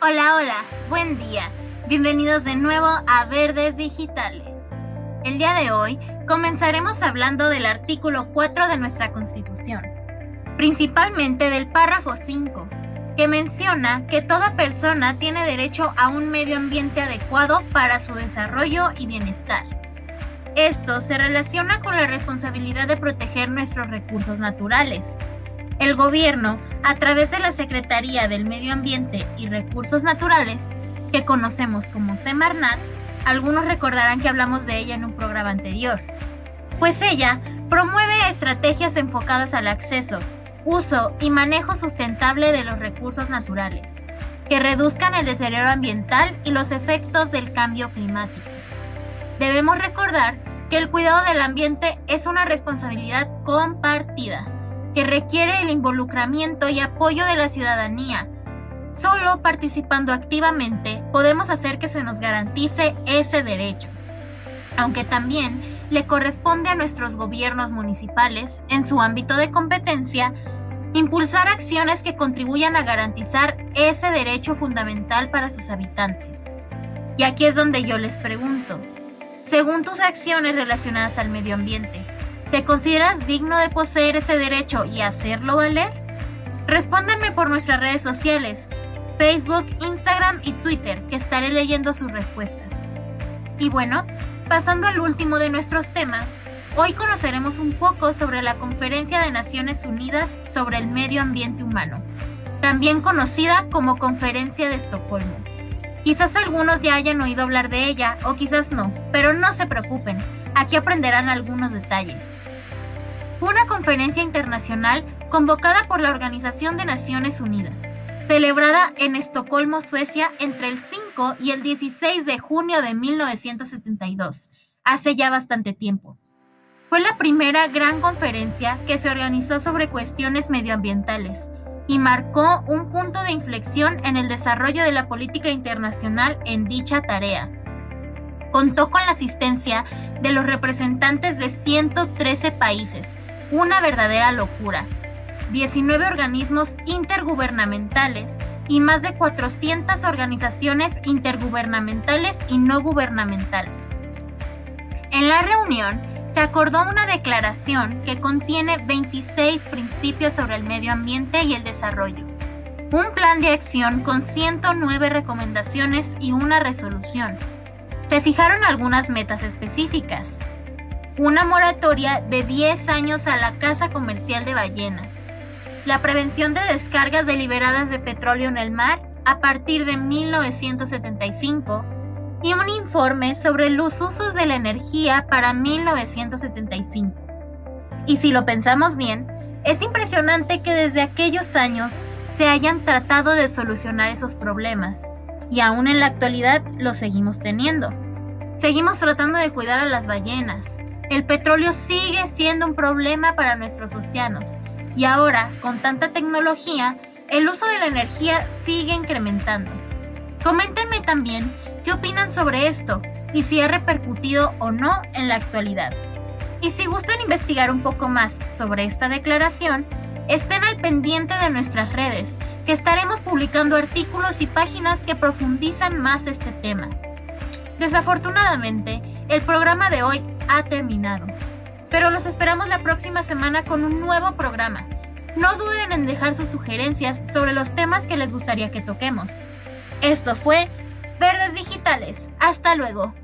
Hola, hola, buen día. Bienvenidos de nuevo a Verdes Digitales. El día de hoy comenzaremos hablando del artículo 4 de nuestra Constitución, principalmente del párrafo 5, que menciona que toda persona tiene derecho a un medio ambiente adecuado para su desarrollo y bienestar. Esto se relaciona con la responsabilidad de proteger nuestros recursos naturales, el gobierno, a través de la Secretaría del Medio Ambiente y Recursos Naturales, que conocemos como Semarnat, algunos recordarán que hablamos de ella en un programa anterior, pues ella promueve estrategias enfocadas al acceso, uso y manejo sustentable de los recursos naturales, que reduzcan el deterioro ambiental y los efectos del cambio climático. Debemos recordar que el cuidado del ambiente es una responsabilidad compartida que requiere el involucramiento y apoyo de la ciudadanía. Solo participando activamente podemos hacer que se nos garantice ese derecho, aunque también le corresponde a nuestros gobiernos municipales, en su ámbito de competencia, impulsar acciones que contribuyan a garantizar ese derecho fundamental para sus habitantes. Y aquí es donde yo les pregunto, según tus acciones relacionadas al medio ambiente, ¿Te consideras digno de poseer ese derecho y hacerlo valer? Respóndanme por nuestras redes sociales, Facebook, Instagram y Twitter, que estaré leyendo sus respuestas. Y bueno, pasando al último de nuestros temas, hoy conoceremos un poco sobre la Conferencia de Naciones Unidas sobre el Medio Ambiente Humano, también conocida como Conferencia de Estocolmo. Quizás algunos ya hayan oído hablar de ella o quizás no, pero no se preocupen, aquí aprenderán algunos detalles fue una conferencia internacional convocada por la Organización de Naciones Unidas, celebrada en Estocolmo, Suecia, entre el 5 y el 16 de junio de 1972, hace ya bastante tiempo. Fue la primera gran conferencia que se organizó sobre cuestiones medioambientales y marcó un punto de inflexión en el desarrollo de la política internacional en dicha tarea. Contó con la asistencia de los representantes de 113 países, una verdadera locura. 19 organismos intergubernamentales y más de 400 organizaciones intergubernamentales y no gubernamentales. En la reunión se acordó una declaración que contiene 26 principios sobre el medio ambiente y el desarrollo, un plan de acción con 109 recomendaciones y una resolución. Se fijaron algunas metas específicas, una moratoria de 10 años a la caza comercial de ballenas, la prevención de descargas deliberadas de petróleo en el mar a partir de 1975 y un informe sobre los usos de la energía para 1975. Y si lo pensamos bien, es impresionante que desde aquellos años se hayan tratado de solucionar esos problemas, y aún en la actualidad los seguimos teniendo. Seguimos tratando de cuidar a las ballenas, el petróleo sigue siendo un problema para nuestros océanos y ahora, con tanta tecnología, el uso de la energía sigue incrementando. Coméntenme también qué opinan sobre esto y si ha repercutido o no en la actualidad. Y si gustan investigar un poco más sobre esta declaración, estén al pendiente de nuestras redes, que estaremos publicando artículos y páginas que profundizan más este tema. Desafortunadamente, el programa de hoy ha terminado. Pero los esperamos la próxima semana con un nuevo programa. No duden en dejar sus sugerencias sobre los temas que les gustaría que toquemos. Esto fue Verdes Hasta luego.